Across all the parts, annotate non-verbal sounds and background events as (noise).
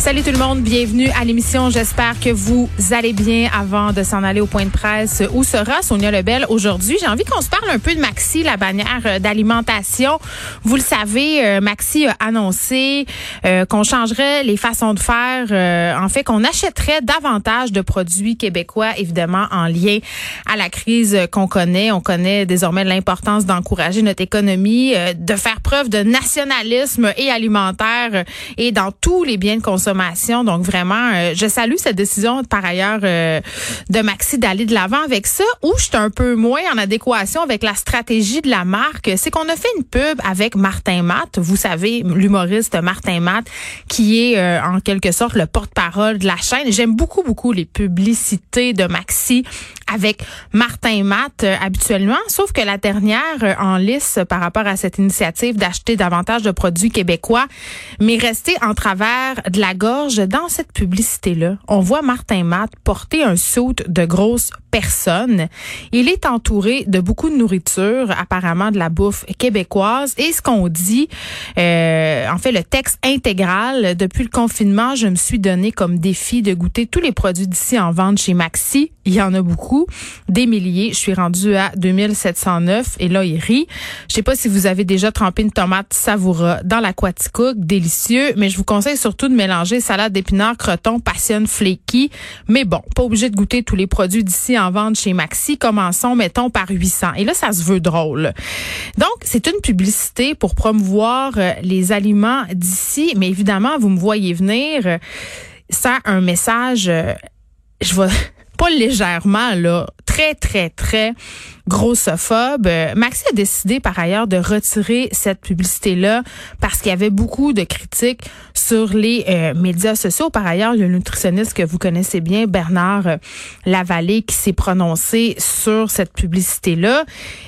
Salut tout le monde, bienvenue à l'émission. J'espère que vous allez bien avant de s'en aller au point de presse. Où sera Sonia Lebel aujourd'hui? J'ai envie qu'on se parle un peu de Maxi, la bannière euh, d'alimentation. Vous le savez, euh, Maxi a annoncé euh, qu'on changerait les façons de faire, en fait qu'on achèterait davantage de produits québécois, évidemment en lien à la crise qu'on connaît. On connaît désormais l'importance d'encourager notre économie, de faire preuve de nationalisme et alimentaire et dans tous les biens de consommation donc vraiment, euh, je salue cette décision par ailleurs euh, de Maxi d'aller de l'avant avec ça. Où je suis un peu moins en adéquation avec la stratégie de la marque, c'est qu'on a fait une pub avec Martin Matt. Vous savez, l'humoriste Martin Matt, qui est euh, en quelque sorte le porte-parole de la chaîne. J'aime beaucoup beaucoup les publicités de Maxi avec Martin Matt habituellement, sauf que la dernière en lice par rapport à cette initiative d'acheter davantage de produits québécois mais restée en travers de la gorge dans cette publicité-là. On voit Martin Matt porter un saut de grosses personnes. Il est entouré de beaucoup de nourriture, apparemment de la bouffe québécoise. Et ce qu'on dit, euh, en fait, le texte intégral, depuis le confinement, je me suis donné comme défi de goûter tous les produits d'ici en vente chez Maxi. Il y en a beaucoup, des milliers. Je suis rendue à 2709 et là, il rit. Je sais pas si vous avez déjà trempé une tomate savoura dans l'aquaticook, délicieux, mais je vous conseille surtout de mélanger salade d'épinards, croton, passion, flaky. Mais bon, pas obligé de goûter tous les produits d'ici en vente chez Maxi. Commençons, mettons, par 800. Et là, ça se veut drôle. Donc, c'est une publicité pour promouvoir euh, les aliments d'ici. Mais évidemment, vous me voyez venir. Ça, un message, euh, je vois (laughs) pas légèrement, là, très, très, très grossophobe. Euh, Maxi a décidé par ailleurs de retirer cette publicité-là parce qu'il y avait beaucoup de critiques sur les euh, médias sociaux. Par ailleurs, un nutritionniste que vous connaissez bien, Bernard euh, Lavallée, qui s'est prononcé sur cette publicité-là.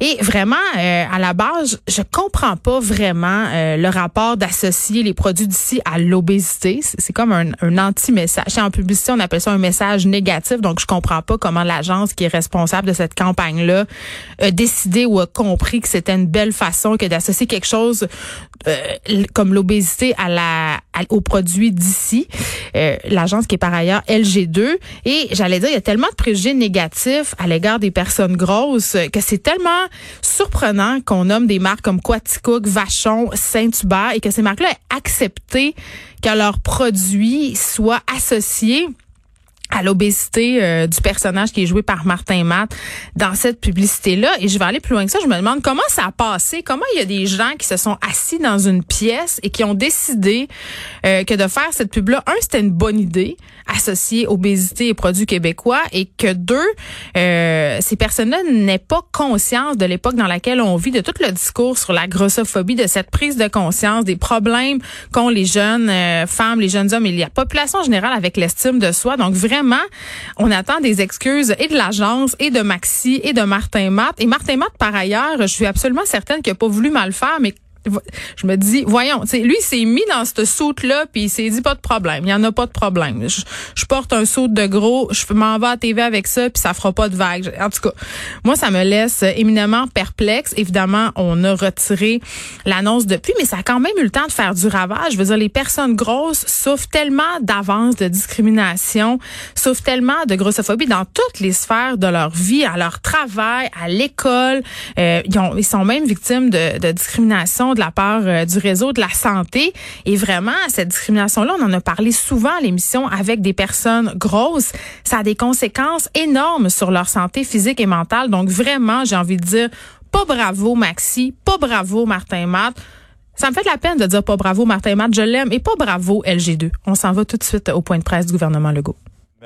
Et vraiment, à la base, je comprends pas vraiment le rapport d'associer les produits d'ici à l'obésité. C'est comme un, un anti-message. En publicité, on appelle ça un message négatif. Donc, je comprends pas comment l'agence qui est responsable de cette campagne-là décidé ou a compris que c'était une belle façon que d'associer quelque chose euh, comme l'obésité à la d'ici, euh, l'agence qui est par ailleurs LG2 et j'allais dire il y a tellement de préjugés négatifs à l'égard des personnes grosses que c'est tellement surprenant qu'on nomme des marques comme Quaticook, Vachon, Saint-Hubert et que ces marques-là aient accepté que leurs produits soient associés à l'obésité euh, du personnage qui est joué par Martin Matt dans cette publicité-là. Et je vais aller plus loin que ça. Je me demande comment ça a passé, comment il y a des gens qui se sont assis dans une pièce et qui ont décidé euh, que de faire cette pub-là, un, c'était une bonne idée associée obésité et produits québécois et que deux, euh, ces personnes-là n'aient pas conscience de l'époque dans laquelle on vit, de tout le discours sur la grossophobie, de cette prise de conscience, des problèmes qu'ont les jeunes femmes, les jeunes hommes et la population générale avec l'estime de soi. Donc vraiment, on attend des excuses et de l'agence et de Maxi et de Martin Matt. Et Martin Matt, par ailleurs, je suis absolument certaine qu'il n'a pas voulu mal faire, mais je me dis, voyons, lui, s'est mis dans cette soute-là, puis il s'est dit, pas de problème, il y en a pas de problème. Je, porte un saut de gros, je m'en vais à TV avec ça, puis ça fera pas de vague. En tout cas, moi, ça me laisse éminemment perplexe. Évidemment, on a retiré l'annonce depuis, mais ça a quand même eu le temps de faire du ravage. Je veux dire, les personnes grosses souffrent tellement d'avance de discrimination, souffrent tellement de grossophobie dans toutes les sphères de leur vie, à leur travail, à l'école. Euh, ils, ils, sont même victimes de, de discrimination de la part euh, du réseau de la santé. Et vraiment, cette discrimination-là, on en a parlé souvent à l'émission avec des personnes grosses. Ça a des conséquences énormes sur leur santé physique et mentale. Donc vraiment, j'ai envie de dire, pas bravo Maxi, pas bravo Martin Matt. Ça me fait de la peine de dire pas bravo Martin Matt, je l'aime, et pas bravo LG2. On s'en va tout de suite au point de presse du gouvernement Legault.